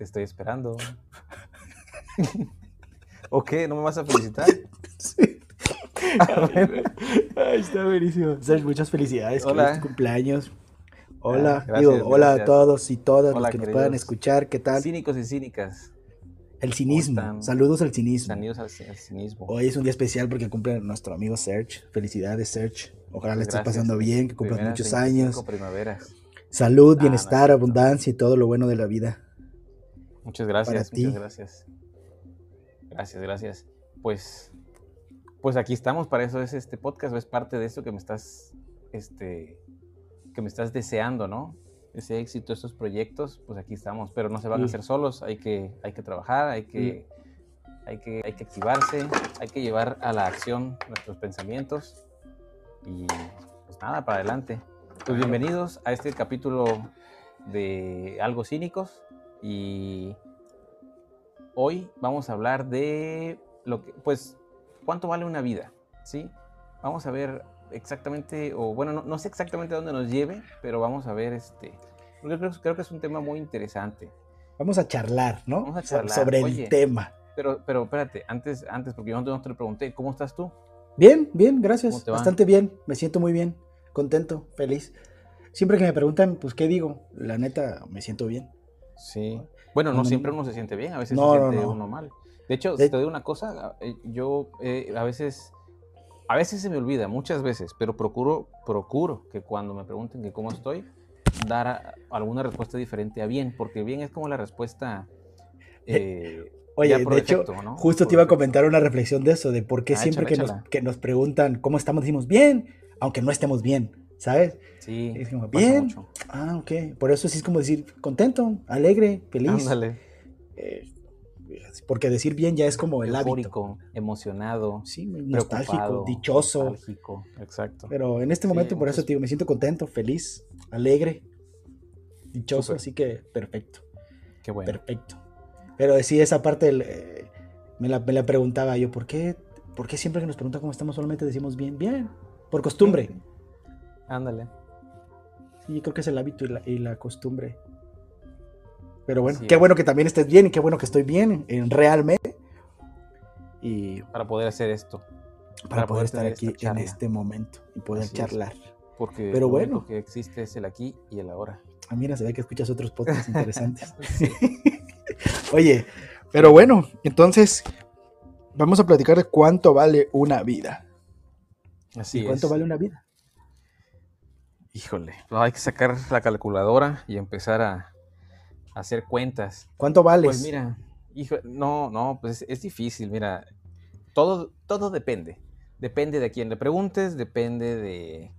Te estoy esperando. ¿O qué? ¿No me vas a felicitar? Sí. Ay, está buenísimo. Serge, muchas felicidades. Hola. Tu cumpleaños. Hola, Ah, gracias, digo, hola gracias. a todos y todas Hola, los que nos puedan escuchar. ¿Qué tal? Cínicos y cínicas. El cinismo. Saludos al cinismo. Sanidos al, ci- al cinismo. Hoy es un día especial porque cumple nuestro amigo Serge. Felicidades, Serge. Ojalá le estés pasando bien, que cumplas muchos 25 años. primaveras. Salud, bienestar, abundancia y todo lo bueno de la vida. Muchas gracias, muchas gracias. Gracias, gracias. Pues, pues aquí estamos, para eso es este podcast, es parte de eso que me estás, este, que me estás deseando, ¿no? Ese éxito, estos proyectos, pues aquí estamos, pero no se van a hacer solos, hay que, hay que trabajar, hay que, hay que, hay que activarse, hay que llevar a la acción nuestros pensamientos y pues nada, para adelante. Pues bienvenidos a este capítulo de Algo Cínicos y hoy vamos a hablar de lo que, pues, cuánto vale una vida, ¿sí? Vamos a ver exactamente, o bueno, no, no sé exactamente a dónde nos lleve, pero vamos a ver este, creo, creo que es un tema muy interesante. Vamos a charlar, ¿no? Vamos a charlar. Sobre Oye. el tema. Pero, pero espérate, antes, antes, porque yo no te, pregunté, ¿cómo estás tú? Bien, bien, gracias. Bastante bien. Me siento muy bien, contento, feliz. Siempre que me preguntan, pues, ¿qué digo? La neta, me siento bien. Sí. Bueno, no siempre no. uno se siente bien, a veces No, se siente no. uno mal. De hecho, De- te digo una cosa, eh, yo eh, a veces, a veces se me olvida, muchas veces, pero procuro, procuro que cuando me pregunten que cómo estoy, dar a- alguna respuesta diferente a bien, porque bien es como la respuesta eh, Oye, ya por de hecho, justo Por te iba a comentar una reflexión de eso, de por qué Ah, siempre que, nos, que nos preguntan cómo estamos, decimos bien, aunque no estemos bien, ¿sabes? Sí, Es como, pasa bien. mucho. Ah, ok. Por eso sí es como decir contento, alegre, feliz. Ándale, Eh, porque decir bien ya es como el hábito. eufórico, emocionado, Sí, nostálgico, dichoso. nostálgico, exacto. Pero en este Sí, momento, por eso digo, me siento contento, feliz, alegre, dichoso, así que perfecto, Qué bueno. perfecto. Pero sí, esa parte eh, me, la, me la preguntaba yo, ¿por qué, ¿por qué siempre que nos preguntan cómo estamos solamente decimos bien? Bien, por costumbre. Ándale. Sí, yo creo que es el hábito y la, y la costumbre. Pero bueno, qué es. bueno que también estés bien y qué bueno que estoy bien en, realmente. Y Para poder hacer esto. para, poder estar aquí en este momento y poder Así es. charlar. Porque Pero lo bueno. único que existe es el aquí y el ahora. Ah, mira, se ve que escuchas otros podcasts interesantes. Oye, pero bueno, entonces vamos a platicar de cuánto vale una vida. Así ¿Y cuánto es. vale una vida? Híjole, pues hay que sacar la calculadora y empezar a, a hacer cuentas. ¿Cuánto vales? Pues mira, hijo, no, no, pues es, es difícil, mira. Todo, todo depende. Depende de a quién le preguntes, depende de,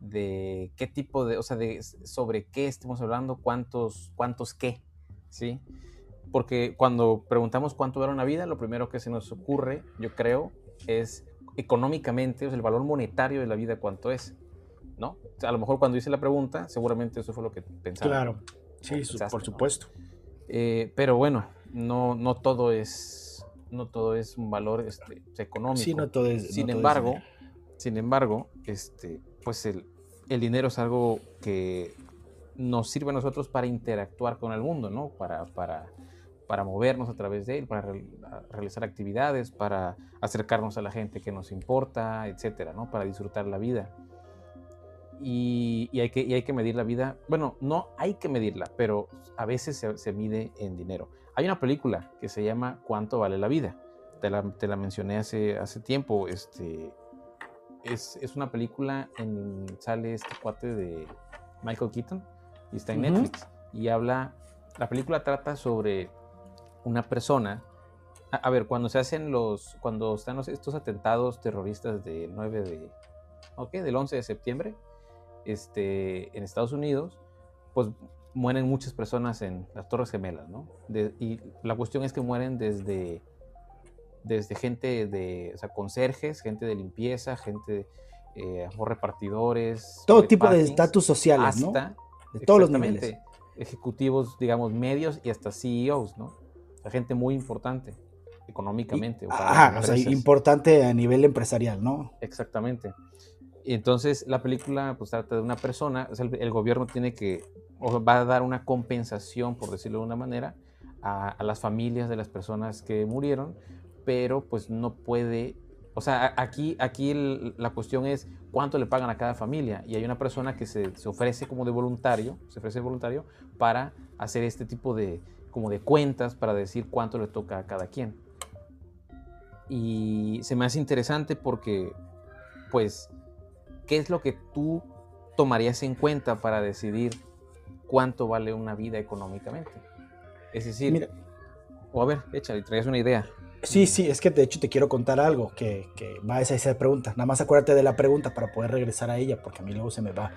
de qué tipo de, o sea, de sobre qué estemos hablando, cuántos, cuántos qué, ¿sí? Porque cuando preguntamos cuánto vale una vida, lo primero que se nos ocurre, yo creo, es económicamente, o sea, el valor monetario de la vida, cuánto es, ¿no? O sea, a lo mejor cuando hice la pregunta, seguramente eso fue lo que pensaba. claro, sí, pensaste, por ¿no? supuesto. Eh, pero bueno, no, no todo es no todo es un valor este, económico. Sí, no todo es. sin no todo es embargo, sin embargo, este, pues el, el dinero es algo que nos sirve a nosotros para interactuar con el mundo, ¿no? Para, para, para movernos a través de él, para realizar actividades, para acercarnos a la gente que nos importa, etcétera, ¿no? Para disfrutar la vida. Y, y hay que, y hay que medir la vida. Bueno, no hay que medirla, pero a veces se, se mide en dinero. Hay una película que se llama ¿Cuánto vale la vida? Te la, te la mencioné hace, hace tiempo. Este, es, es una película en sale este cuate de Michael Keaton y está en. Netflix y habla la película trata sobre una persona a, a ver cuando se hacen los cuando están los- estos atentados terroristas del 9 de ok del 11 de septiembre este en Estados Unidos pues mueren muchas personas en las Torres Gemelas no De- y la cuestión es que mueren desde desde gente de, o sea, conserjes, gente de limpieza, gente, eh, repartidores. Todo tipo de estatus sociales, ¿no? De todos los niveles. Ejecutivos, digamos, medios y hasta CEOs, ¿no? O sea, gente muy importante económicamente. o para las Ajá, o sea, importante a nivel empresarial, ¿no? Exactamente. Entonces la película pues trata de una persona, o sea, el, gobierno tiene que, o va a dar una compensación, por decirlo de una manera, a, las familias de las personas que murieron, pero pues no puede, o sea, aquí, aquí la cuestión es cuánto le pagan a cada familia y hay una persona que se, se ofrece como de voluntario, se ofrece voluntario para hacer este tipo de, como de cuentas para decir cuánto le toca a cada quien. Y se me hace interesante porque, pues, ¿qué es lo que tú tomarías en cuenta para decidir cuánto vale una vida económicamente? Es decir, o a ver, échale, traes una idea. Sí, sí, es que de hecho te quiero contar algo que, que va a esa, esa pregunta. Nada más acuérdate de la pregunta para poder regresar a ella, porque a mí luego se me va.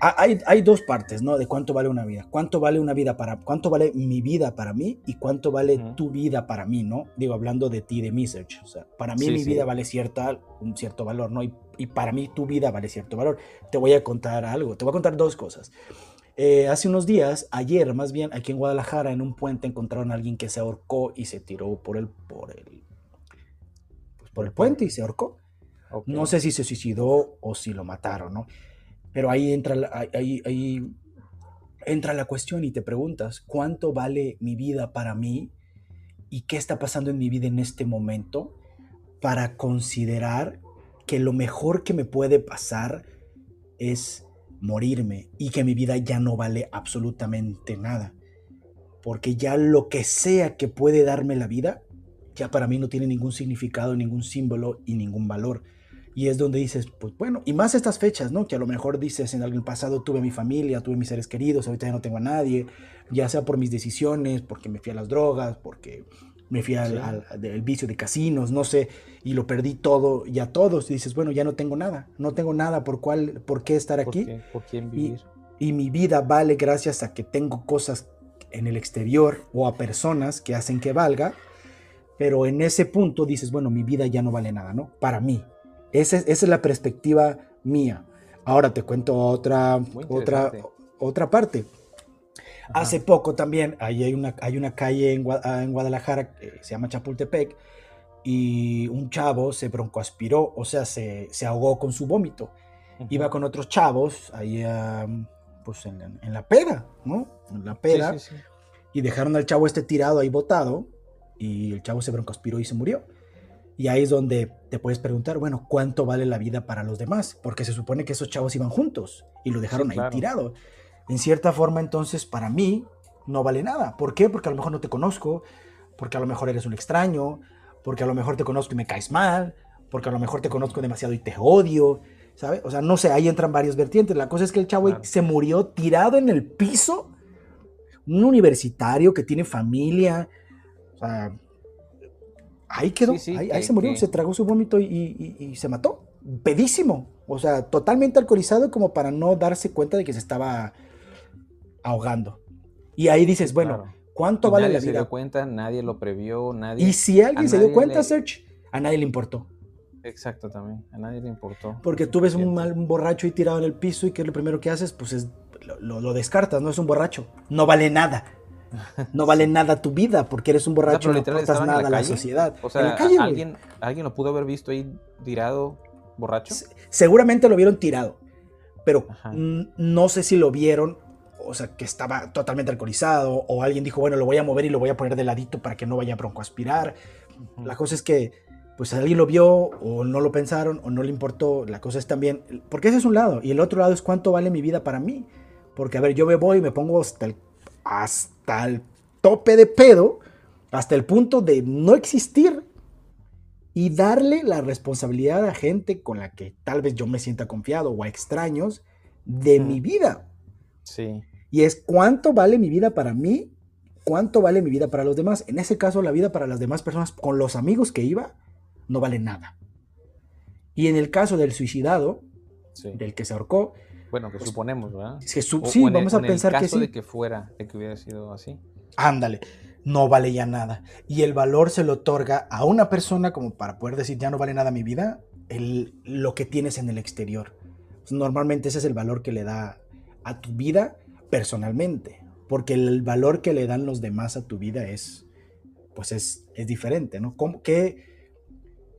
Ah, hay, hay, dos partes, ¿no? De cuánto vale una vida. ¿Cuánto vale una vida para, cuánto vale mi vida para mí y cuánto vale tu vida para mí, ¿no? Digo, hablando de ti, de mi search. O sea, para mí mi vida vale cierta, un cierto valor, ¿no? Y, y, para mí tu vida vale cierto valor. Te voy a contar algo, te voy a contar dos cosas. Eh, hace unos días, ayer más bien, aquí en Guadalajara, en un puente encontraron a alguien que se ahorcó y se tiró por el, por el, pues, por el puente y se ahorcó. No sé si se suicidó o si lo mataron, ¿no? Pero ahí entra, ahí, ahí entra la cuestión y te preguntas, ¿cuánto vale mi vida para mí? ¿Y qué está pasando en mi vida en este momento para considerar que lo mejor que me puede pasar es morirme y que mi vida ya no vale absolutamente nada? Porque ya lo que sea que puede darme la vida, ya para mí no tiene ningún significado, ningún símbolo y ningún valor. Y es donde dices, pues bueno, y más estas fechas, ¿no? Que a lo mejor dices, en el pasado tuve mi familia, tuve mis seres queridos, ahorita ya no tengo a nadie, ya sea por mis decisiones, porque me fui a las drogas, porque me fui al, vicio de casinos, no sé, y lo perdí todo y a todos. Y dices, bueno, ya no tengo nada, no tengo nada por, cuál, por qué estar aquí. ¿Por, quién vivir? Y, y mi vida vale gracias a que tengo cosas en el exterior o a personas que hacen que valga, pero en ese punto dices, bueno, mi vida ya no vale nada, ¿no? Para mí, esa, es la perspectiva mía. Ahora te cuento otra, otra, otra parte. Hace poco también, ahí hay una, hay una calle en, ah, Guadalajara que se llama Chapultepec y un chavo se broncoaspiró, o sea, se, ahogó con su vómito. Iba con otros chavos ahí pues en, la pera, ¿no? En la pera. Y dejaron al chavo este tirado ahí botado y el chavo se broncoaspiró y se murió. Y ahí es donde te puedes preguntar, bueno, ¿cuánto vale la vida para los demás? Porque se supone que esos chavos iban juntos y lo dejaron ahí tirado. En cierta forma, entonces, para mí, no vale nada. ¿Por qué? Porque a lo mejor no te conozco, porque a lo mejor eres un extraño, porque a lo mejor te conozco y me caes mal, porque a lo mejor te conozco demasiado y te odio, ¿sabes? O sea, no sé, ahí entran varios vertientes. La cosa es que el chavo se murió tirado en el piso, un universitario que tiene familia, o sea, ahí quedó, ahí, se murió, se tragó su vómito y, se mató. Pedísimo, o sea, totalmente alcoholizado como para no darse cuenta de que se estaba ahogando. Y ahí dices, bueno, ¿cuánto vale la vida? Nadie se dio cuenta, nadie lo previó, nadie. Y si alguien se dio cuenta, Serge, a nadie le importó. Exacto, también, a nadie le importó. Porque tú ves un, mal, borracho ahí tirado en el piso y ¿qué es lo primero que haces? Pues es, lo, lo descartas, no es un borracho, no vale nada. No vale nada tu vida porque eres un borracho, no aportas nada a la sociedad. O sea, ¿alguien, ¿alguien lo pudo haber visto ahí tirado borracho? seguramente lo vieron tirado, pero no sé si lo vieron, o sea, que estaba totalmente alcoholizado, o alguien dijo, bueno, lo voy a mover y lo voy a poner de ladito para que no vaya a broncoaspirar. La cosa es que, pues alguien lo vio, o no lo pensaron, o no le importó. La cosa es también, porque ese es un lado, y el otro lado es cuánto vale mi vida para mí. Porque, a ver, yo me voy y me pongo hasta el hasta el tope de pedo, hasta el punto de no existir y darle la responsabilidad a gente con la que tal vez yo me sienta confiado o a extraños de mi vida. Sí. Y es cuánto vale mi vida para mí, cuánto vale mi vida para los demás. En ese caso, la vida para las demás personas con los amigos que iba no vale nada. Y en el caso del suicidado, del que se ahorcó, bueno, que pues, suponemos, ¿verdad? sí, vamos a pensar el caso que de que fuera, de que hubiera sido así. Ándale, no vale ya nada. Y el valor se lo otorga a una persona como para poder decir, ya no vale nada mi vida, el, lo que tienes en el exterior. Pues, normalmente ese es el valor que le da a tu vida personalmente, porque el valor que le dan los demás a tu vida es, pues es, es diferente, ¿no? ¿Cómo, qué,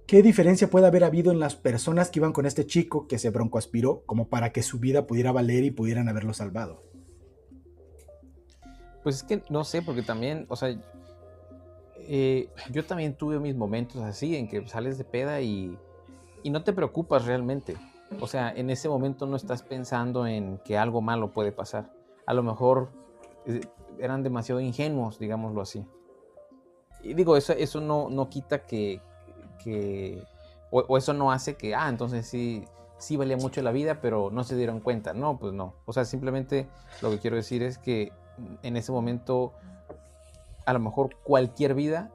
¿Qué diferencia puede haber habido en las personas que iban con este chico que se broncoaspiró como para que su vida pudiera valer y pudieran haberlo salvado? Pues es que no sé, porque también, o sea, eh, yo también tuve mis momentos así en que sales de peda y, y no te preocupas realmente. O sea, en ese momento no estás pensando en que algo malo puede pasar. A lo mejor eh, eran demasiado ingenuos, digámoslo así. Y digo, eso, eso no, no quita que, que o, eso no hace que, ah, entonces sí, sí valía mucho la vida, pero no se dieron cuenta. No, pues no. O sea, simplemente lo que quiero decir es que en ese momento, a lo mejor cualquier vida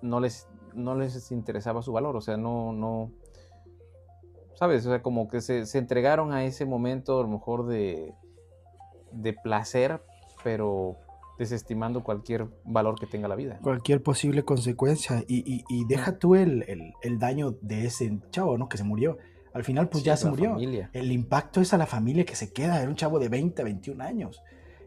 no les, no les interesaba su valor. O sea, no, no, ¿sabes? O sea, como que se, se entregaron a ese momento a lo mejor de, de placer, pero desestimando cualquier valor que tenga la vida. Cualquier posible consecuencia. Y, y, deja tú el, el, daño de ese chavo, ¿no? Que se murió. Al final, pues ya se murió. El impacto es a la familia que se queda. Era un chavo de 20, 21 años.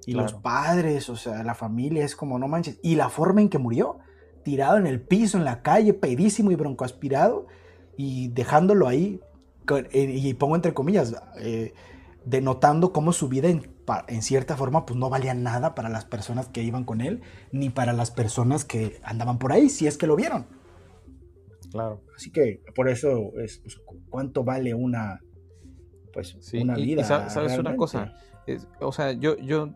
Y los padres, o sea, la familia es como, no manches. Y la forma en que murió, tirado en el piso, en la calle, pedísimo y broncoaspirado, y dejándolo ahí, y pongo entre comillas, eh, denotando cómo su vida en, en, cierta forma pues no valía nada para las personas que iban con él, ni para las personas que andaban por ahí, si es que lo vieron. Claro. Así que por eso es pues, cuánto vale una pues una vida. sabes una cosa, o sea, yo, yo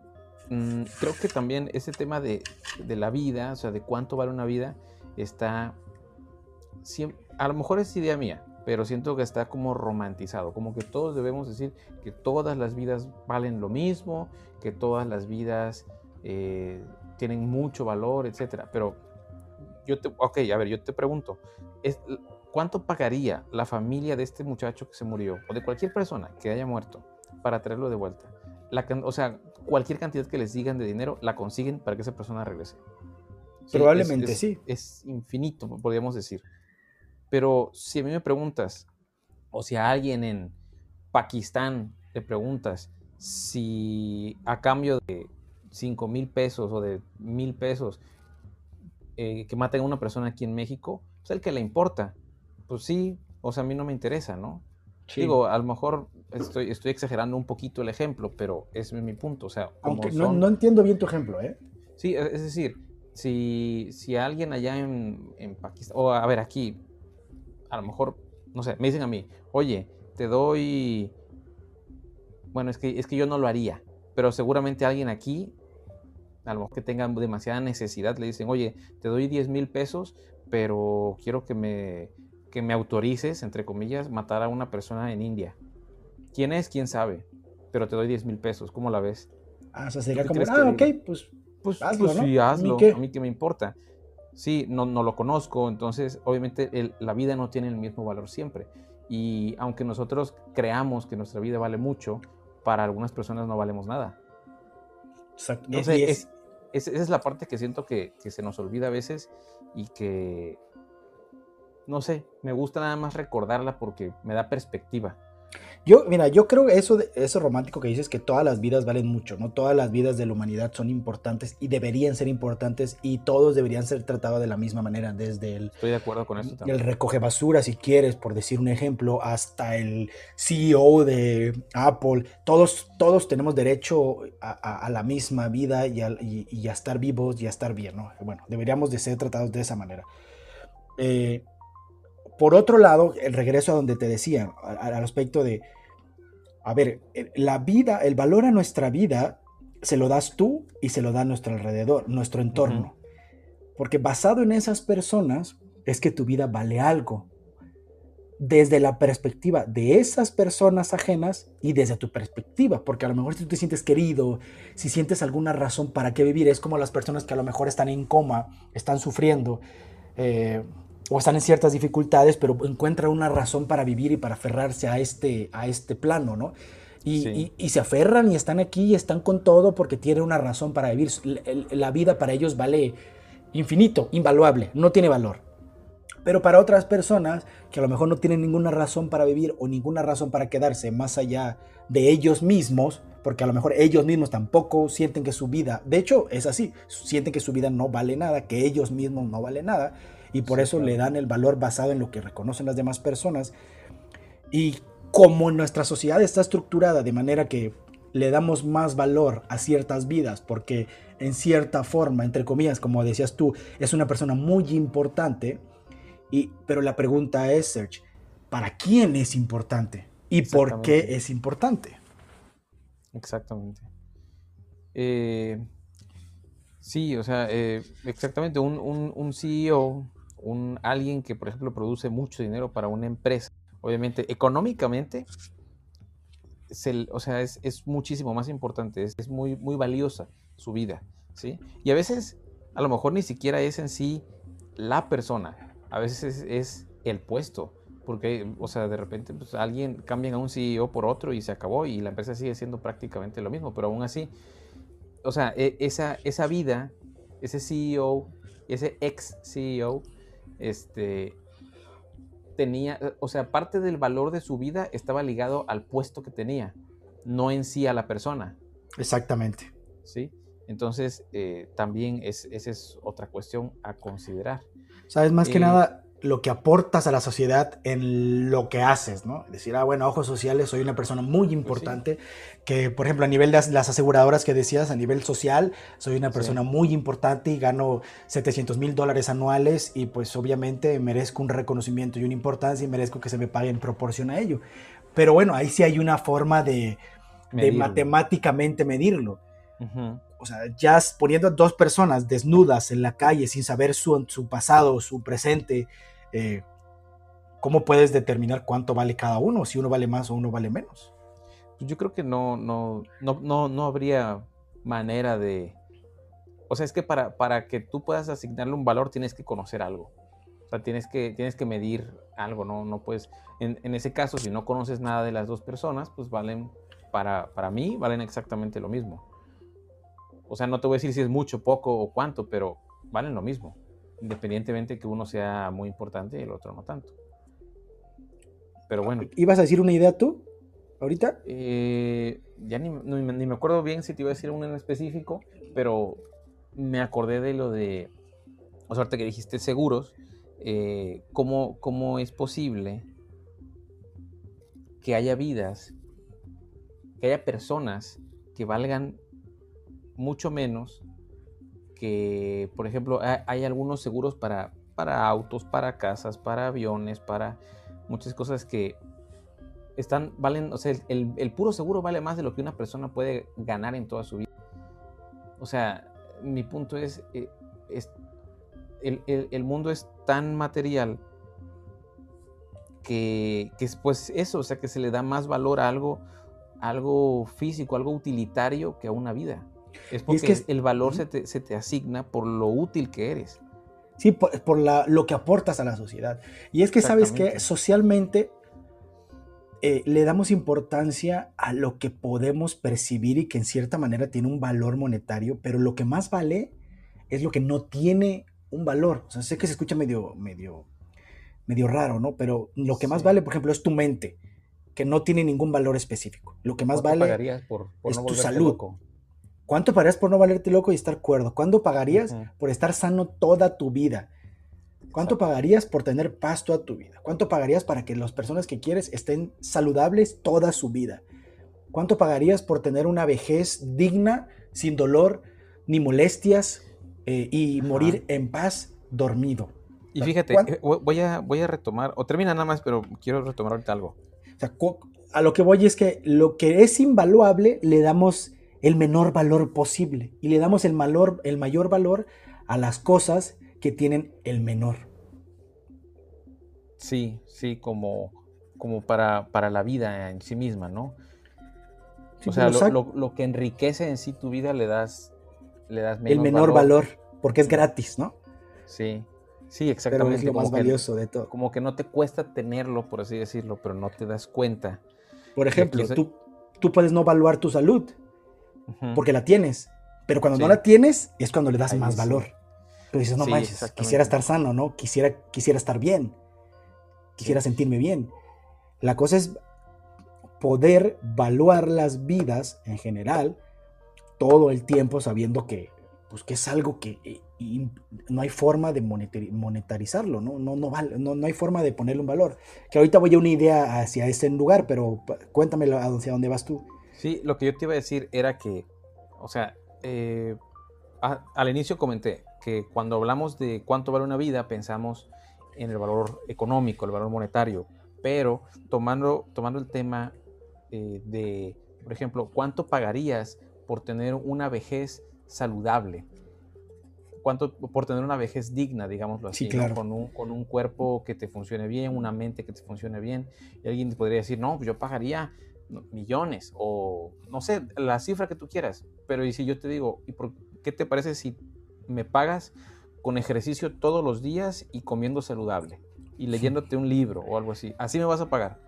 mm, creo que también ese tema de, de, la vida, o sea, de cuánto vale una vida, está a lo mejor es idea mía, pero siento que está como romantizado, como que todos debemos decir que todas las vidas valen lo mismo, que todas las vidas eh, tienen mucho valor, etc. Pero yo te, ok, a ver, yo te pregunto, ¿cuánto pagaría la familia de este muchacho que se murió, o de cualquier persona que haya muerto, para traerlo de vuelta? La, o sea, cualquier cantidad que les digan de dinero, la consiguen para que esa persona regrese. Probablemente sí. Es infinito, podríamos decir. Pero si a mí me preguntas, o si a alguien en Pakistán le preguntas si a cambio de 5 mil pesos o de mil pesos eh, que maten a una persona aquí en México, pues el que le importa. Pues sí, o sea, a mí no me interesa, ¿no? Digo, a lo mejor estoy, estoy exagerando un poquito el ejemplo, pero ese es mi punto. O sea, Aunque no, no, entiendo bien tu ejemplo, ¿eh? Sí, es decir, si, si alguien allá en, en Pakistán, o a ver, aquí, a lo mejor, no sé, me dicen a mí, oye, te doy, bueno, es que, es que yo no lo haría, pero seguramente alguien aquí, a lo mejor que tenga demasiada necesidad, le dicen, oye, te doy 10 mil pesos, pero quiero que me, que me autorices, entre comillas, matar a una persona en India. ¿Quién es? ¿Quién sabe? Pero te doy 10 mil pesos, ¿cómo la ves? Ah, o sea, sería como, ah, ok, pues, pues hazlo, pues sí, hazlo, a mí que me importa sí, no, no lo conozco, entonces obviamente la vida no tiene el mismo valor siempre. Y aunque nosotros creamos que nuestra vida vale mucho, para algunas personas no valemos nada. Exacto. es, esa es la parte que siento que, que se nos olvida a veces y que, no sé, me gusta nada más recordarla porque me da perspectiva. Yo, mira, yo creo eso, eso romántico que dices que todas las vidas valen mucho, ¿no? Todas las vidas de la humanidad son importantes y deberían ser importantes y todos deberían ser tratados de la misma manera, desde el... Estoy de acuerdo con eso también. El recoge basura, si quieres, por decir un ejemplo, hasta el CEO de Apple. Todos, todos tenemos derecho a, la misma vida y a, y a, estar vivos y a estar bien, ¿no? Bueno, deberíamos de ser tratados de esa manera. Eh, por otro lado, el regreso a donde te decía, al aspecto de, a ver, eh, la vida, el valor a nuestra vida, se lo das tú y se lo da nuestro alrededor, nuestro entorno. Porque basado en esas personas es que tu vida vale algo. Desde la perspectiva de esas personas ajenas y desde tu perspectiva, porque a lo mejor si tú te sientes querido, si sientes alguna razón para qué vivir, es como las personas que a lo mejor están en coma, están sufriendo, eh, o están en ciertas dificultades, pero encuentran una razón para vivir y para aferrarse a este, a este plano, ¿no? Y, se aferran y están aquí y están con todo porque tienen una razón para vivir. La, vida para ellos vale infinito, invaluable, no tiene valor. Pero para otras personas que a lo mejor no tienen ninguna razón para vivir o ninguna razón para quedarse más allá de ellos mismos, porque a lo mejor ellos mismos tampoco sienten que su vida, de hecho es así, sienten que su vida no vale nada, que ellos mismos no valen nada, y por eso le dan el valor basado en lo que reconocen las demás personas. Y como nuestra sociedad está estructurada de manera que le damos más valor a ciertas vidas porque en cierta forma, entre comillas, como decías tú, es una persona muy importante. Y, pero la pregunta es, Serge, ¿para quién es importante? ¿Y por qué es importante? Exactamente. Eh, sí, o sea, eh, exactamente, un, un, un, CEO, un, alguien que, por ejemplo, produce mucho dinero para una empresa, obviamente, económicamente, o sea, es, es, muchísimo más importante, es, es, muy, muy valiosa su vida, ¿sí? Y a veces, a lo mejor ni siquiera es en sí la persona, a veces es, el puesto, porque, o sea, de repente pues, alguien cambia a un CEO por otro y se acabó y la empresa sigue siendo prácticamente lo mismo, pero aún así, o sea, e, esa, esa vida, ese CEO, ese ex CEO, este, tenía, o sea, parte del valor de su vida estaba ligado al puesto que tenía, no en sí a la persona. Exactamente. ¿Sí? Entonces, eh, también es, esa es otra cuestión a considerar. Sabes, más que eh, nada, lo que aportas a la sociedad en lo que haces, ¿no? Decir, ah, bueno, ojos sociales, soy una persona muy pues importante, que por ejemplo a nivel de las aseguradoras que decías, a nivel social, soy una persona muy importante y gano 700 mil dólares anuales y pues obviamente merezco un reconocimiento y una importancia y merezco que se me pague en proporción a ello. Pero bueno, ahí sí hay una forma de, de matemáticamente medirlo. O sea, ya poniendo a dos personas desnudas en la calle sin saber su, su pasado, su presente, eh, ¿cómo puedes determinar cuánto vale cada uno? Si uno vale más o uno vale menos. Pues yo creo que no, no, no, no, no habría manera de... O sea, es que para, para que tú puedas asignarle un valor tienes que conocer algo. O sea, tienes que, tienes que medir algo, ¿no? No puedes... En, en ese caso, si no conoces nada de las dos personas, pues valen, para, para mí, valen exactamente lo mismo. O sea, no te voy a decir si es mucho, poco o cuánto, pero valen lo mismo independientemente que uno sea muy importante y el otro no tanto. Pero bueno. ¿Ibas a decir una idea tú ahorita? Eh, ya ni, me acuerdo bien si te iba a decir una en específico, pero me acordé de lo de, o sea, que dijiste seguros, eh, ¿cómo, ¿cómo es posible que haya vidas, que haya personas que valgan mucho menos que, por ejemplo, hay algunos seguros para, para autos, para casas, para aviones, para muchas cosas que están, valen, o sea, el, puro seguro vale más de lo que una persona puede ganar en toda su vida. O sea, mi punto es, eh, es el, mundo es tan material que, que pues eso, o sea, que se le da más valor a algo, algo físico, algo utilitario que a una vida. Es porque el valor se te, asigna por lo útil que eres. Sí, por, lo que aportas a la sociedad. Y es que, ¿sabes que Socialmente eh, le damos importancia a lo que podemos percibir y que en cierta manera tiene un valor monetario, pero lo que más vale es lo que no tiene un valor. O sea, sé que se escucha medio, medio, medio raro, ¿no? Pero lo que más vale, por ejemplo, es tu mente, que no tiene ningún valor específico. Lo que más vale por, es tu salud. ¿Cuánto pagarías por no valerte loco y estar cuerdo? ¿Cuánto pagarías por estar sano toda tu vida? ¿Cuánto pagarías por tener paz toda tu vida? ¿Cuánto pagarías para que las personas que quieres estén saludables toda su vida? ¿Cuánto pagarías por tener una vejez digna, sin dolor ni molestias eh, y morir en paz dormido? Y fíjate, eh, voy a, voy a retomar, o termina nada más, pero quiero retomar ahorita algo. O sea, a lo que voy es que lo que es invaluable le damos el menor valor posible y le damos el, valor, el mayor valor a las cosas que tienen el menor. Sí, sí, como, como para, para la vida en sí misma, ¿no? o sea, lo, que enriquece en sí tu vida le das, le das el menor valor. porque es gratis, ¿no? Sí, sí, exactamente. Pero es lo más valioso de todo. Como que no te cuesta tenerlo, por así decirlo, pero no te das cuenta. Por ejemplo, tú, tú puedes no evaluar tu salud, porque la tienes. Pero cuando no la tienes es cuando le das más valor. Pero dices, no manches, quisiera estar sano, ¿no? Quisiera, quisiera estar bien. Quisiera sentirme bien. La cosa es poder evaluar las vidas en general todo el tiempo sabiendo que, pues, que es algo que eh, no hay forma de monetarizarlo, ¿no? No, no, no, no, hay forma de ponerle un valor. Que ahorita voy a una idea hacia ese lugar, pero cuéntame hacia dónde vas tú. Sí, lo que yo te iba a decir era que, o sea, eh, al inicio comenté que cuando hablamos de cuánto vale una vida, pensamos en el valor económico, el valor monetario, pero tomando, tomando el tema eh, de, por ejemplo, cuánto pagarías por tener una vejez saludable, cuánto por tener una vejez digna, digámoslo así, con, un, con, un, cuerpo que te funcione bien, una mente que te funcione bien. Y alguien podría decir, no, pues yo pagaría millones o no sé, la cifra que tú quieras. Pero y si yo te digo, ¿y por qué te parece si me pagas con ejercicio todos los días y comiendo saludable y leyéndote un libro o algo así? Así me vas a pagar.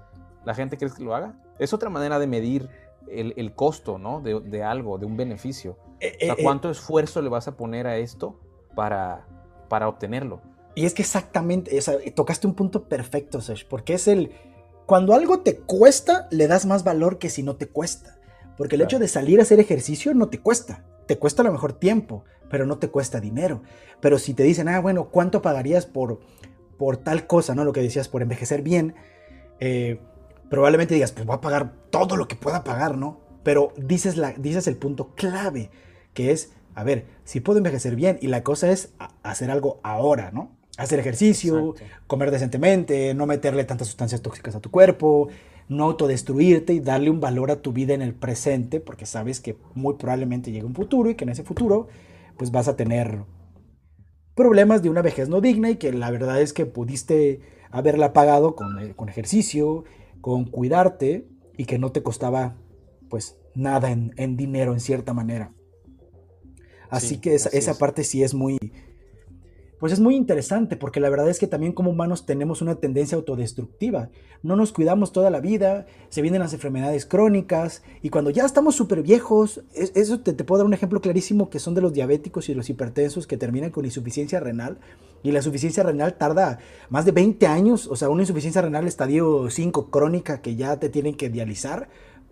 ¿La gente crees que lo haga? Es otra manera de medir el, costo, ¿no? De, algo, de un beneficio. Eh, o sea, eh, ¿cuánto esfuerzo le vas a poner a esto para, para obtenerlo. Y es que exactamente, tocaste un punto perfecto, Sesh, porque es el, cuando algo te cuesta, le das más valor que si no te cuesta. Porque el hecho de salir a hacer ejercicio no te cuesta. Te cuesta a lo mejor tiempo, pero no te cuesta dinero. Pero si te dicen, ah, bueno, ¿cuánto pagarías por, por tal cosa, ¿no? Lo que decías, por envejecer bien, eh, probablemente digas, pues voy a pagar todo lo que pueda pagar, ¿no? Pero dices, la, dices el punto clave, que es, a ver, si puedo envejecer bien y la cosa es hacer algo ahora, ¿no? Hacer ejercicio, comer decentemente, no meterle tantas sustancias tóxicas a tu cuerpo, no autodestruirte y darle un valor a tu vida en el presente, porque sabes que muy probablemente llegue un futuro y que en ese futuro pues vas a tener problemas de una vejez no digna y que la verdad es que pudiste haberla pagado con, eh, con ejercicio, con cuidarte y que no te costaba pues nada en, en dinero en cierta manera. Así que esa, parte sí es muy, pues es muy interesante porque la verdad es que también como humanos tenemos una tendencia autodestructiva. No nos cuidamos toda la vida, se vienen las enfermedades crónicas y cuando ya estamos súper viejos, eso te, te, puedo dar un ejemplo clarísimo que son de los diabéticos y los hipertensos que terminan con insuficiencia renal y la insuficiencia renal tarda más de 20 años, o sea, una insuficiencia renal estadio 5 crónica que ya te tienen que dializar,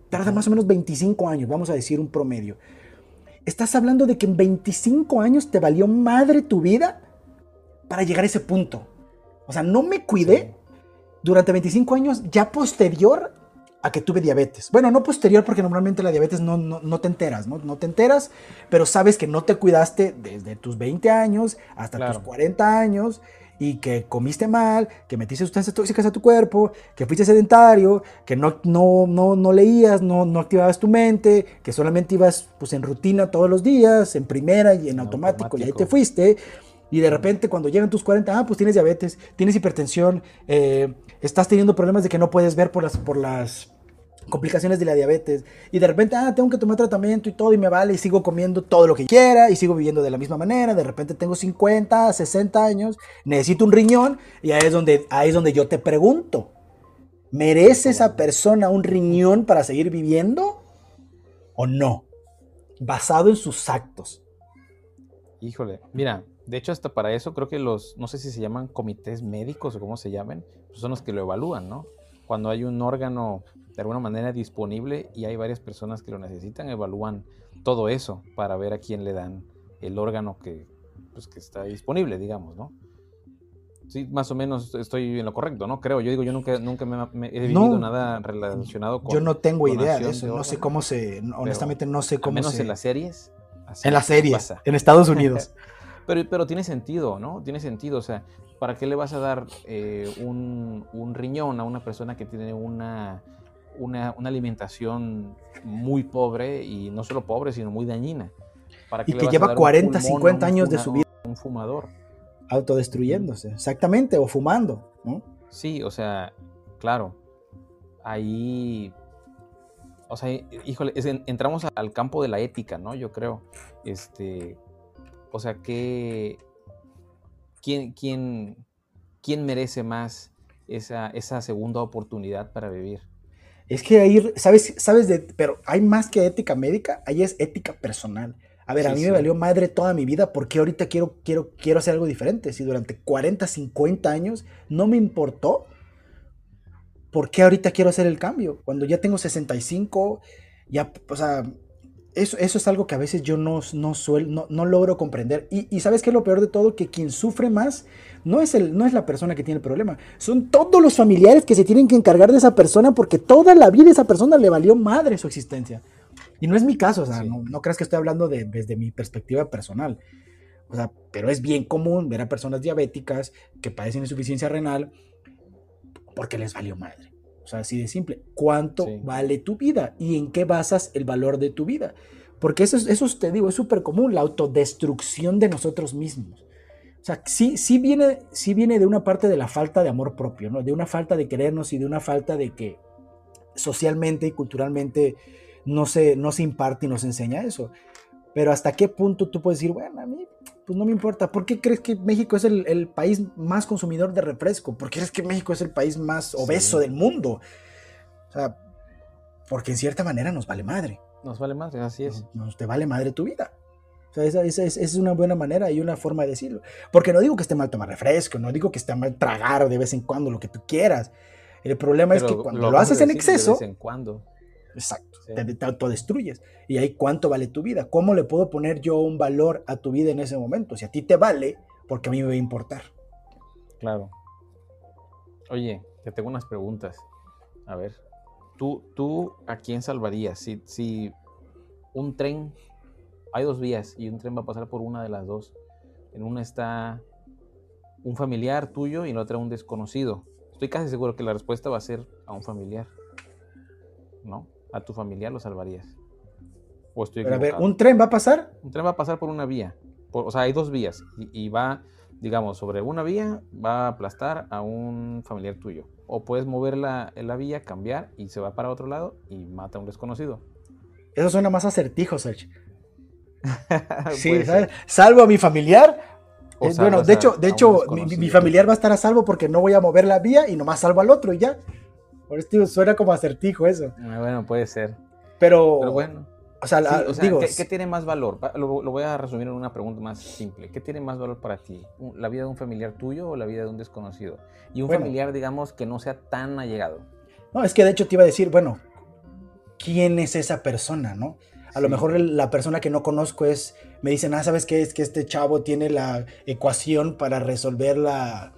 tarda más o menos 25 años, vamos a decir un promedio. Estás hablando de que en 25 años te valió madre tu vida para llegar a ese punto. O sea, no me cuidé durante 25 años ya posterior a que tuve diabetes. Bueno, no posterior porque normalmente la diabetes no, no, te enteras, ¿no? No te enteras, pero sabes que no te cuidaste desde tus 20 años hasta tus 40 años y que comiste mal, que metiste sustancias tóxicas a tu cuerpo, que fuiste sedentario, que no, no, no, no leías, no, no activabas tu mente, que solamente ibas pues, en rutina todos los días, en primera y en, automático, y ahí te fuiste. Y de repente cuando llegan tus 40, ah, pues tienes diabetes, tienes hipertensión, eh, estás teniendo problemas de que no puedes ver por las, por las complicaciones de la diabetes y de repente, ah, tengo que tomar tratamiento y todo y me vale y sigo comiendo todo lo que quiera y sigo viviendo de la misma manera, de repente tengo 50, 60 años, necesito un riñón y ahí es donde, ahí es donde yo te pregunto, ¿merece esa persona un riñón para seguir viviendo o no? Basado en sus actos. Híjole, mira, de hecho hasta para eso creo que los, no sé si se llaman comités médicos o cómo se llamen, pues son los que lo evalúan, ¿no? Cuando hay un órgano de alguna manera disponible y hay varias personas que lo necesitan, evalúan todo eso para ver a quién le dan el órgano que, pues, que está disponible, digamos, ¿no? Sí, más o menos estoy en lo correcto, ¿no? Creo. Yo digo, yo nunca, nunca me, he vivido nada relacionado con. Yo no tengo idea de eso. no sé cómo se. Honestamente, no sé cómo menos en las series. En las series. En Estados Unidos. pero, pero tiene sentido, ¿no? Tiene sentido. O sea, ¿para qué le vas a dar eh, un, un riñón a una persona que tiene una una, alimentación muy pobre y no solo pobre, sino muy dañina. ¿Para y que lleva 40, 50 años de su vida. Un fumador. Autodestruyéndose, exactamente, o fumando. Sí, o sea, claro. Ahí. O sea, híjole, entramos al campo de la ética, ¿no? Yo creo. Este. O sea, que. ¿Quién, quién, quién merece más esa, esa segunda oportunidad para vivir? Es que ahí, ¿sabes? ¿sabes de, pero hay más que ética médica, ahí es ética personal. A ver, a mí me valió madre toda mi vida, porque ahorita quiero, quiero, quiero hacer algo diferente? Si durante 40, 50 años no me importó, ¿por qué ahorita quiero hacer el cambio? Cuando ya tengo 65, ya, o sea, eso, eso es algo que a veces yo no, no, no, no logro comprender. Y, y, ¿sabes qué es lo peor de todo? Que quien sufre más no es, el, no es la persona que tiene el problema. Son todos los familiares que se tienen que encargar de esa persona porque toda la vida esa persona le valió madre su existencia. Y no es mi caso, o sea, no, no, creas que estoy hablando de, desde mi perspectiva personal. O sea, pero es bien común ver a personas diabéticas que padecen insuficiencia renal porque les valió madre. O sea, así de simple. ¿Cuánto vale tu vida? ¿Y en qué basas el valor de tu vida? Porque eso, eso te digo, es súper común, la autodestrucción de nosotros mismos. O sea, sí, sí, viene, sí viene de una parte de la falta de amor propio, ¿no? De una falta de querernos y de una falta de que socialmente y culturalmente no se, no se imparte y nos enseña eso. Pero hasta qué punto tú puedes decir, bueno, a mí pues no me importa. ¿Por qué crees que México es el, país más consumidor de refresco? ¿Por qué crees que México es el país más obeso del mundo? O sea, porque en cierta manera nos vale madre. Nos vale madre, así es. Nos, te vale madre tu vida. O sea, esa, esa, es una buena manera y una forma de decirlo. Porque no digo que esté mal tomar refresco, no digo que esté mal tragar de vez en cuando lo que tú quieras. El problema es que cuando lo, haces en exceso. De vez en cuando Exacto, te, autodestruyes. Y ahí cuánto vale tu vida. ¿Cómo le puedo poner yo un valor a tu vida en ese momento? Si a ti te vale, porque a mí me va a importar. Claro. Oye, te tengo unas preguntas. A ver, ¿tú, tú a quién salvarías? Si, si un tren, hay dos vías y un tren va a pasar por una de las dos. En una está un familiar tuyo y en la otra un desconocido. Estoy casi seguro que la respuesta va a ser a un familiar. ¿No? A tu familiar lo salvarías. O estoy a ver, ¿un tren va a pasar? Un tren va a pasar por una vía. o sea, hay dos vías. Y, va, digamos, sobre una vía va a aplastar a un familiar tuyo. O puedes mover la, la vía, cambiar y se va para otro lado y mata a un desconocido. Eso suena más acertijo, Sergio. sí, Salvo a mi familiar. Eh, bueno, de hecho, de hecho mi, familiar va a estar a salvo porque no voy a mover la vía y nomás salvo al otro y ya. Por eso suena como acertijo eso. Ah, bueno, puede ser. Pero, bueno. O sea, digo, ¿qué, tiene más valor? Lo, voy a resumir en una pregunta más simple. ¿Qué tiene más valor para ti? ¿La vida de un familiar tuyo o la vida de un desconocido? Y un familiar, digamos, que no sea tan allegado. No, es que de hecho te iba a decir, bueno, ¿quién es esa persona, no? A lo mejor la persona que no conozco es, me dicen, ah, ¿sabes qué? Es que este chavo tiene la ecuación para resolver la,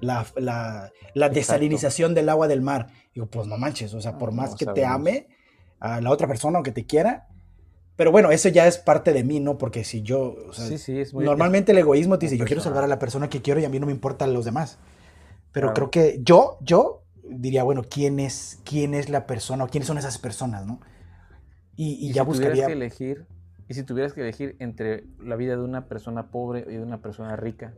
la, desalinización del agua del mar. Digo, pues no manches, o sea, por más que te ame a la otra persona o que te quiera, pero bueno, eso ya es parte de mí, ¿no? Porque si yo, normalmente el egoísmo te dice, yo quiero salvar a la persona que quiero y a mí no me importan los demás. Pero creo que yo, yo diría, bueno, ¿quién es, quién es la persona o quiénes son esas personas, ¿no? Y, ya si buscaría... Que elegir, y si tuvieras que elegir entre la vida de una persona pobre y de una persona rica,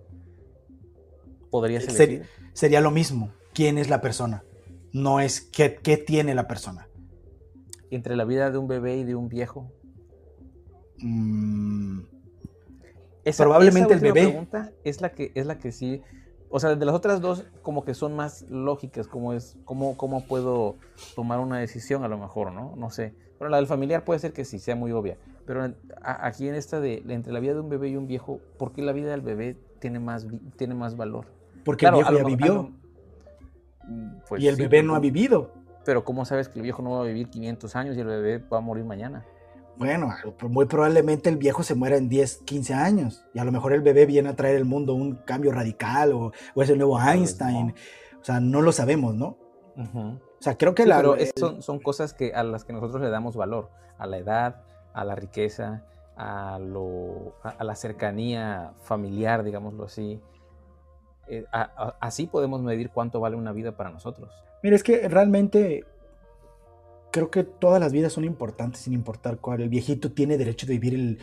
podrías elegir. sería lo mismo. ¿Quién es la persona? No es qué, qué tiene la persona. Entre la vida de un bebé y de un viejo. Mm. probablemente el bebé. Pregunta es la que es la que sí. O sea, de las otras dos, como que son más lógicas, como es, cómo, cómo puedo tomar una decisión a lo mejor, ¿no? No sé. Pero la del familiar puede ser que sí, sea muy obvia. Pero aquí en esta de entre la vida de un bebé y un viejo, ¿por qué la vida del bebé tiene más, tiene más valor? Porque el viejo ya vivió. Pues y el bebé no ha vivido. Pero ¿cómo sabes que el viejo no va a vivir 500 años y el bebé va a morir mañana? Bueno, muy probablemente el viejo se muera en 10, 15 años. Y a lo mejor el bebé viene a traer al mundo un cambio radical o, es el nuevo Einstein. O sea, no lo sabemos, ¿no? O sea, creo que la... Pero son, son cosas que, a las que nosotros le damos valor. A la edad, a la riqueza, a, lo, a la cercanía familiar, digámoslo así. Eh, así podemos medir cuánto vale una vida para nosotros. Mira, es que realmente creo que todas las vidas son importantes sin importar cuál. El viejito tiene derecho de vivir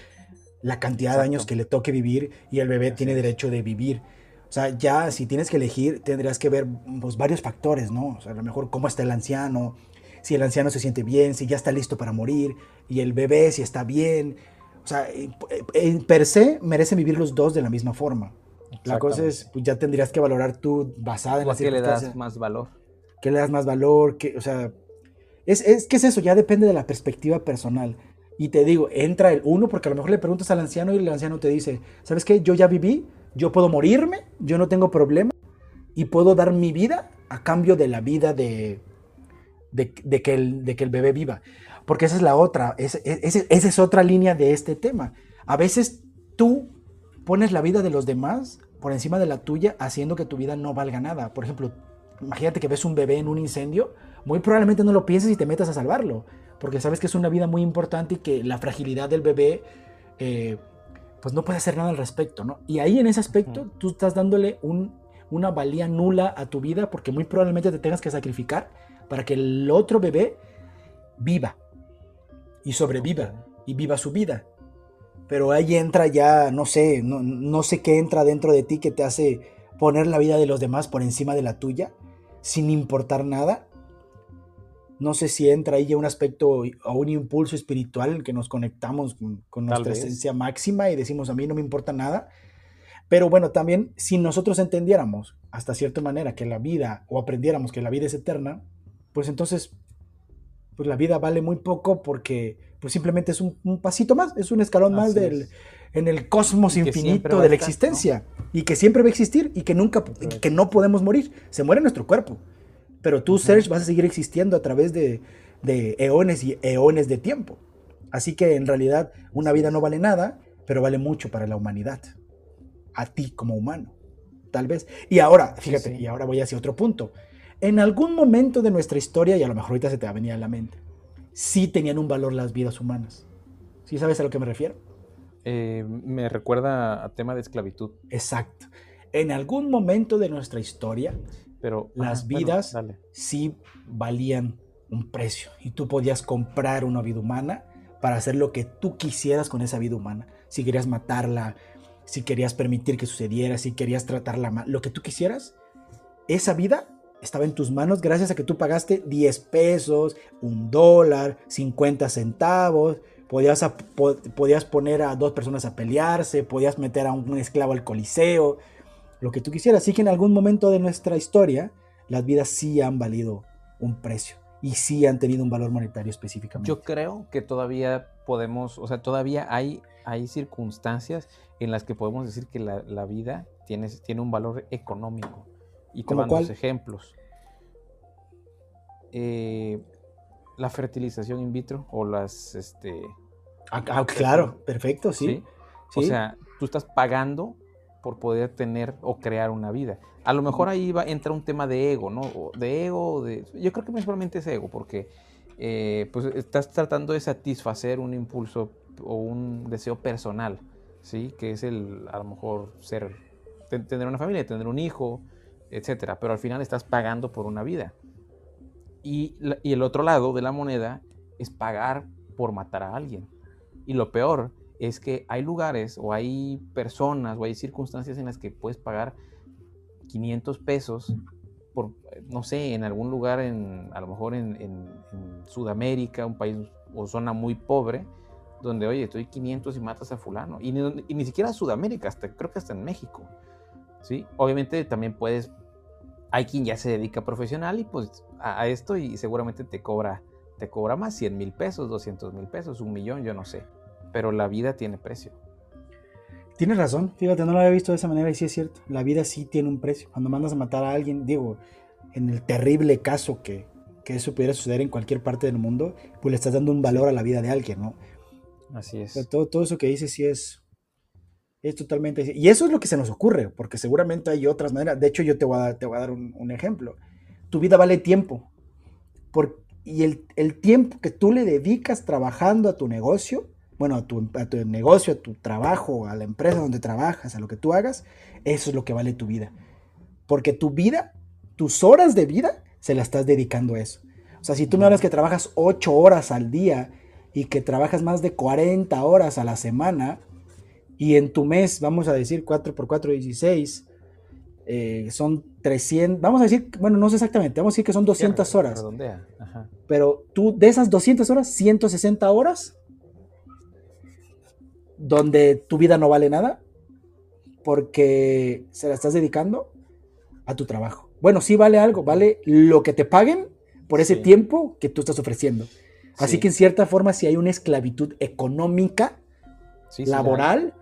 la cantidad de años que le toque vivir y el bebé tiene derecho de vivir. O sea, ya si tienes que elegir, tendrías que ver pues, varios factores, ¿no? O sea, a lo mejor cómo está el anciano, si el anciano se siente bien, si ya está listo para morir, y el bebé si está bien. O sea, en per se merecen vivir los dos de la misma forma. La cosa es, pues ya tendrías que valorar tú basada en las ¿Qué le das más valor? ¿Qué le das más valor? ¿Qué, o sea, es, es que es eso, ya depende de la perspectiva personal. Y te digo, entra el uno porque a lo mejor le preguntas al anciano y el anciano te dice, ¿sabes qué? Yo ya viví, yo puedo morirme, yo no tengo problema y puedo dar mi vida a cambio de la vida de, de, que, el, de que el bebé viva. Porque esa es la otra, esa es otra línea de este tema. A veces tú pones la vida de los demás por encima de la tuya, haciendo que tu vida no valga nada. Por ejemplo, imagínate que ves un bebé en un incendio, muy probablemente no lo pienses y te metas a salvarlo, porque sabes que es una vida muy importante y que la fragilidad del bebé, eh, pues no puede hacer nada al respecto, ¿no? Y ahí en ese aspecto tú estás dándole una valía nula a tu vida porque muy probablemente te tengas que sacrificar para que el otro bebé viva y sobreviva y viva su vida pero ahí entra ya, no sé, no, sé qué entra dentro de ti que te hace poner la vida de los demás por encima de la tuya, sin importar nada. No sé si entra ahí ya un aspecto o un impulso espiritual en que nos conectamos con, nuestra esencia máxima y decimos a mí no me importa nada. Pero bueno, también si nosotros entendiéramos hasta cierta manera que la vida o aprendiéramos que la vida es eterna, pues entonces pues la vida vale muy poco porque pues simplemente es un, pasito más, es un escalón más del, en el cosmos infinito de la existencia y que siempre va a existir y que nunca, que no podemos morir. Se muere nuestro cuerpo, pero tú, Serge, vas a seguir existiendo a través de, de eones y eones de tiempo. Así que en realidad una vida no vale nada, pero vale mucho para la humanidad, a ti como humano, tal vez. Y ahora, fíjate, y ahora voy hacia otro punto. En algún momento de nuestra historia, y a lo mejor ahorita se te va a venir a la mente, sí tenían un valor las vidas humanas. ¿Sí sabes a lo que me refiero? Eh, me recuerda a tema de esclavitud. Exacto. En algún momento de nuestra historia, pero las vidas sí valían un precio y tú podías comprar una vida humana para hacer lo que tú quisieras con esa vida humana. Si querías matarla, si querías permitir que sucediera, si querías tratarla mal, lo que tú quisieras, esa vida estaba en tus manos gracias a que tú pagaste 10 pesos, un dólar, 50 centavos, podías, podías poner a dos personas a pelearse, podías meter a un esclavo al coliseo, lo que tú quisieras. Así que en algún momento de nuestra historia, las vidas sí han valido un precio y sí han tenido un valor monetario específicamente. Yo creo que todavía podemos, o sea, todavía hay, hay circunstancias en las que podemos decir que la, la vida tiene, tiene un valor económico. Y como dos ejemplos. Eh, la fertilización in vitro o las, este... Ah, ah claro, perfecto, sí. O sea, tú estás pagando por poder tener o crear una vida. A lo mejor ahí va, entra un tema de ego, ¿no? de ego, de... Yo creo que principalmente es ego, porque eh, pues estás tratando de satisfacer un impulso o un deseo personal, ¿sí? Que es el, a lo mejor, ser, tener una familia, tener un hijo, etcétera. Pero al final estás pagando por una vida. Y, el otro lado de la moneda es pagar por matar a alguien. Y lo peor es que hay lugares o hay personas o hay circunstancias en las que puedes pagar 500 pesos por, no sé, en algún lugar, en, a lo mejor en, Sudamérica, un país o zona muy pobre, donde, oye, estoy 500 y matas a fulano. Y ni, y ni siquiera Sudamérica, hasta, creo que hasta en México. ¿Sí? Obviamente también puedes, hay quien ya se dedica profesional y pues a, esto y seguramente te cobra, te cobra más, 100 mil pesos, 200 mil pesos, un millón, yo no sé, pero la vida tiene precio. Tienes razón, fíjate, no lo había visto de esa manera y sí es cierto, la vida sí tiene un precio. Cuando mandas a matar a alguien, digo, en el terrible caso que, que eso pudiera suceder en cualquier parte del mundo, pues le estás dando un valor a la vida de alguien, ¿no? Así es. todo, todo eso que dices sí es, es totalmente... Y eso es lo que se nos ocurre, porque seguramente hay otras maneras. De hecho, yo te voy a dar, te voy a dar un, ejemplo. Tu vida vale tiempo. Por, y el, tiempo que tú le dedicas trabajando a tu negocio, bueno, a tu, a tu negocio, a tu trabajo, a la empresa donde trabajas, a lo que tú hagas, eso es lo que vale tu vida. Porque tu vida, tus horas de vida, se las estás dedicando a eso. O sea, si tú me hablas que trabajas 8 horas al día y que trabajas más de 40 horas a la semana, y en tu mes, vamos a decir 4 por 4, 16, eh, son 300, vamos a decir, bueno, no sé exactamente, vamos a decir que son 200 horas. Pero tú, de esas 200 horas, 160 horas, donde tu vida no vale nada, porque se la estás dedicando a tu trabajo. Bueno, sí vale algo, vale lo que te paguen por ese tiempo que tú estás ofreciendo. Así que en cierta forma, si hay una esclavitud económica, laboral,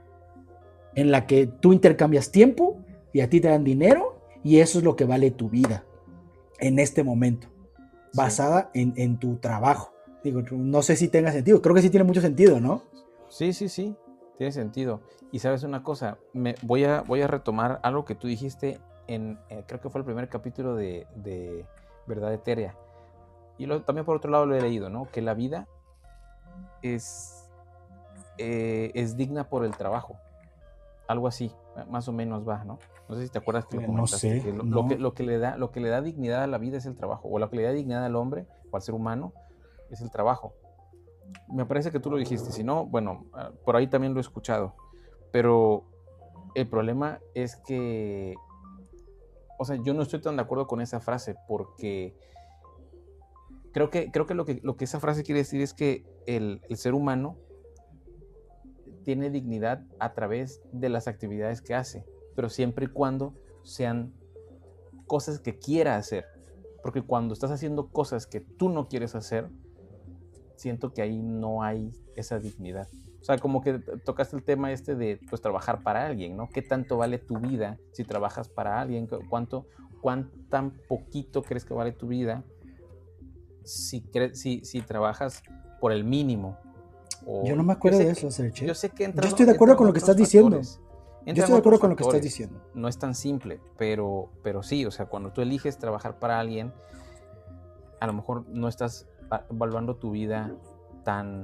en la que tú intercambias tiempo y a ti te dan dinero y eso es lo que vale tu vida en este momento. basada en, en, tu trabajo. Digo, no sé si tenga sentido, creo que sí tiene mucho sentido, ¿no? Sí, sí, sí, tiene sentido. Y sabes una cosa, me, voy, a, voy a retomar algo que tú dijiste en, eh, creo que fue el primer capítulo de, de Verdad Etérea. Y lo, también por otro lado lo he leído, ¿no? Que la vida es, eh, es digna por el trabajo. Algo así, más o menos va, ¿no? No sé si te acuerdas que lo comentaste. No sé, lo, que, lo, que, le da, lo que le da dignidad a la vida es el trabajo. O lo que le da dignidad al hombre o al ser humano es el trabajo. Me parece que tú lo dijiste. Si no, bueno, ah, por ahí también lo he escuchado. Pero el problema es que o sea, yo no estoy tan de acuerdo con esa frase porque creo que, creo que, lo, que lo que esa frase quiere decir es que el, ser humano tiene dignidad a través de las actividades que hace, pero siempre y cuando sean cosas que quiera hacer. Porque cuando estás haciendo cosas que tú no quieres hacer, siento que ahí no hay esa dignidad. O sea, como que tocaste el tema este de pues trabajar para alguien, ¿no? ¿Qué tanto vale tu vida si trabajas para alguien? ¿Cuánto, cuán tan poquito crees que vale tu vida si, trabajas por el mínimo? Yo no me acuerdo de eso, Sergio. Yo sé que Yo estoy de acuerdo con lo que estás diciendo. Yo estoy de acuerdo con lo que estás diciendo. No es tan simple, pero, pero sí, o sea, cuando tú eliges trabajar para alguien, a lo mejor no estás evaluando tu vida tan,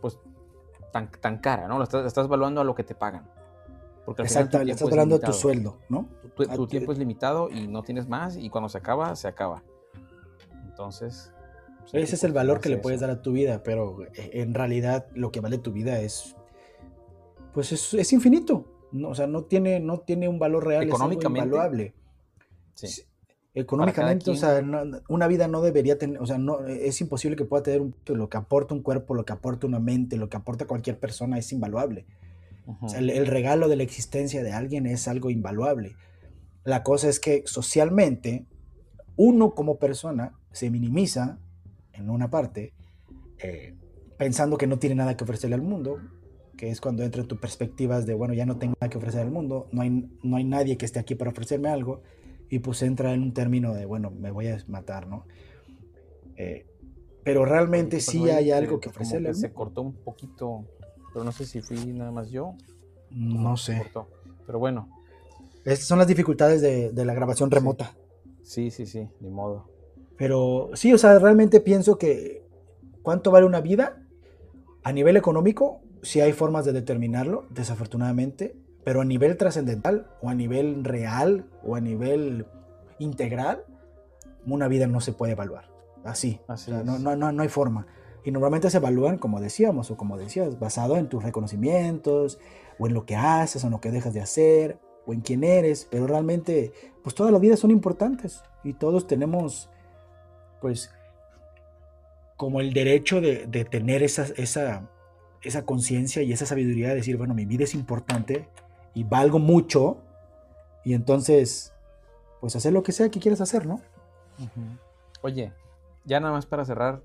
pues, tan, cara, ¿no? Lo estás, estás, evaluando a lo que te pagan. Porque Exacto, le estás hablando tu sueldo, ¿no? Tu, tiempo es limitado y no tienes más y cuando se acaba, se acaba. Entonces... Ese es el valor que le puedes dar a tu vida, pero eh, en realidad lo que vale tu vida es... Pues es, infinito. No, o sea, no tiene, no tiene un valor real, Económicamente, es invaluable. Sí económicamente, o sea, una vida no debería tener, o sea, no, es imposible que pueda tener lo que aporta un cuerpo, lo que aporta una mente, lo que aporta cualquier persona es invaluable. o sea, el, regalo de la existencia de alguien es algo invaluable. La cosa es que socialmente, uno como persona se minimiza en una parte, eh, pensando que no tiene nada que ofrecerle al mundo, que es cuando entra en tus perspectivas de, bueno, ya no tengo nada que ofrecer al mundo, no hay, no hay nadie que esté aquí para ofrecerme algo y pues entra en un término de, bueno, me voy a matar, ¿no? Eh, pero realmente pues, sí hay algo que ofrecerle. se cortó un poquito, pero no sé si fui nada más yo. No sé. Pero bueno. Estas son las dificultades de, la grabación remota. Sí, sí, sí, ni modo. Pero sí, o sea, realmente pienso que cuánto vale una vida a nivel económico, sí hay formas de determinarlo, desafortunadamente, pero a nivel trascendental o a nivel real o a nivel integral, una vida no se puede evaluar. Así. no, no, no, no hay forma. Y normalmente se evalúan, como decíamos, o como decías, basado en tus reconocimientos, o en lo que haces, o en lo que dejas de hacer, o en quién eres. Pero realmente, pues todas las vidas son importantes. Y todos tenemos, pues, como el derecho de, tener esa, esa, esa conciencia y esa sabiduría de decir, bueno, mi vida es importante y valgo mucho, y entonces, pues hacer lo que sea que quieras hacer, ¿no? Oye, ya nada más para cerrar,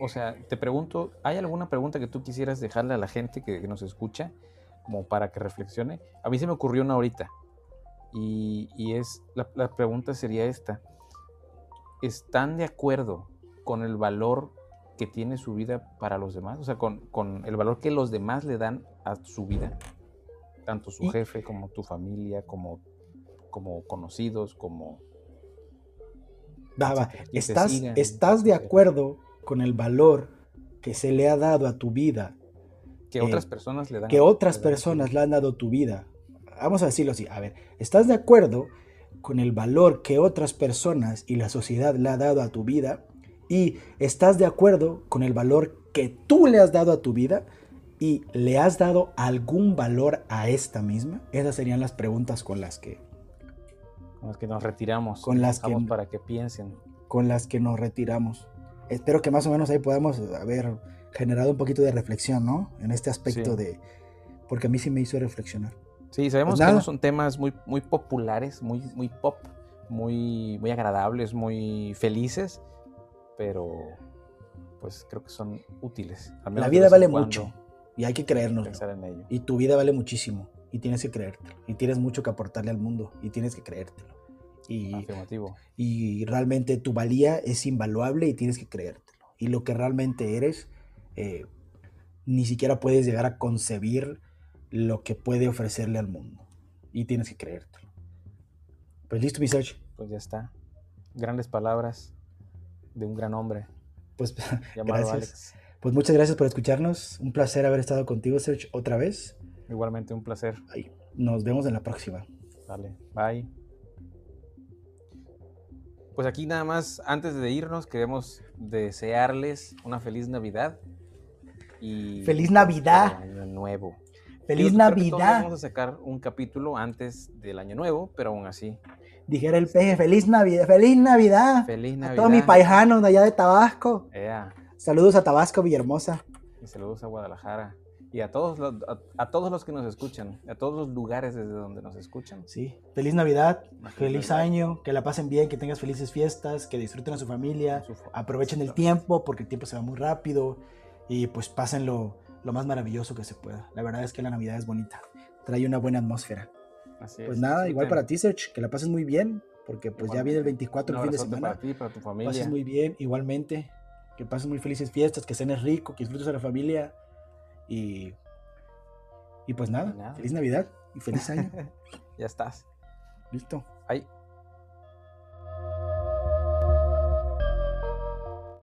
o sea, te pregunto, ¿hay alguna pregunta que tú quisieras dejarle a la gente que, nos escucha, como para que reflexione? A mí se me ocurrió una ahorita, y, es, la, pregunta sería esta, ¿están de acuerdo con el valor que tiene su vida para los demás? O sea, con, con el valor que los demás le dan a su vida tanto su jefe como tu familia, como, como conocidos, como... Va, ¿Estás, ¿Estás de acuerdo con el valor que se le ha dado a tu vida? Que otras eh, personas le dan. Que otras personas le han dado tu vida. Vamos a decirlo así. A ver, ¿estás de acuerdo con el valor que otras personas y la sociedad le ha dado a tu vida? ¿Y estás de acuerdo con el valor que tú le has dado a tu vida? ¿Y le has dado algún valor a esta misma? Esas serían las preguntas con las que... Con las que nos retiramos. Con las que... Para que piensen. Con las que nos retiramos. Espero que más o menos ahí podamos haber generado un poquito de reflexión, ¿no? En este aspecto de... Porque a mí sí me hizo reflexionar. Sí, sabemos pues que no son temas muy, muy populares, muy, muy pop, muy, muy agradables, muy felices, pero pues creo que son útiles. La vida vale mucho. Y hay que creernos. Y tu vida vale muchísimo. Y tienes que creértelo. Y tienes mucho que aportarle al mundo. Y tienes que creértelo. Y, Afirmativo. y realmente tu valía es invaluable y tienes que creértelo. Y lo que realmente eres, eh, ni siquiera puedes llegar a concebir lo que puede ofrecerle al mundo. Y tienes que creértelo. Pues listo, mi Serge. Pues ya está. Grandes palabras de un gran hombre Pues llamado gracias. Alex. Pues muchas gracias por escucharnos. Un placer haber estado contigo, Serge, otra vez. Igualmente un placer. Ay, nos vemos en la próxima. Dale, bye. Pues aquí nada más, antes de irnos, queremos desearles una feliz Navidad y ¡Feliz Navidad! Año Nuevo. ¡Feliz Navidad! Vamos a sacar un capítulo antes del Año Nuevo, pero aún así. Dijera el peje, ¡Feliz Navidad! ¡Feliz Navidad! Feliz A Navidad. todos mis paisanos de allá de Tabasco. Ea, Saludos a Tabasco, Villahermosa. y saludos a Guadalajara. Y a todos, los, a, a todos los que nos escuchan, a todos los lugares desde donde nos escuchan. Sí, feliz Navidad, Feliz año, que la pasen bien, que tengas felices fiestas, que disfruten a su familia, Su aprovechen el tiempo porque el tiempo se va muy rápido y pues pásenlo lo más maravilloso que se pueda. La verdad es que la Navidad es bonita, trae una buena atmósfera. Así Pues es, nada, igual para ti, Serge, que la pases muy bien, porque pues ya viene el 24, Un el fin de semana. para ti, para tu familia. Pases muy bien, igualmente, que pases muy felices fiestas, que cenes rico, que disfrutes a la familia y, y pues nada, nada. feliz Navidad y feliz año. ya estás. Listo. Ahí.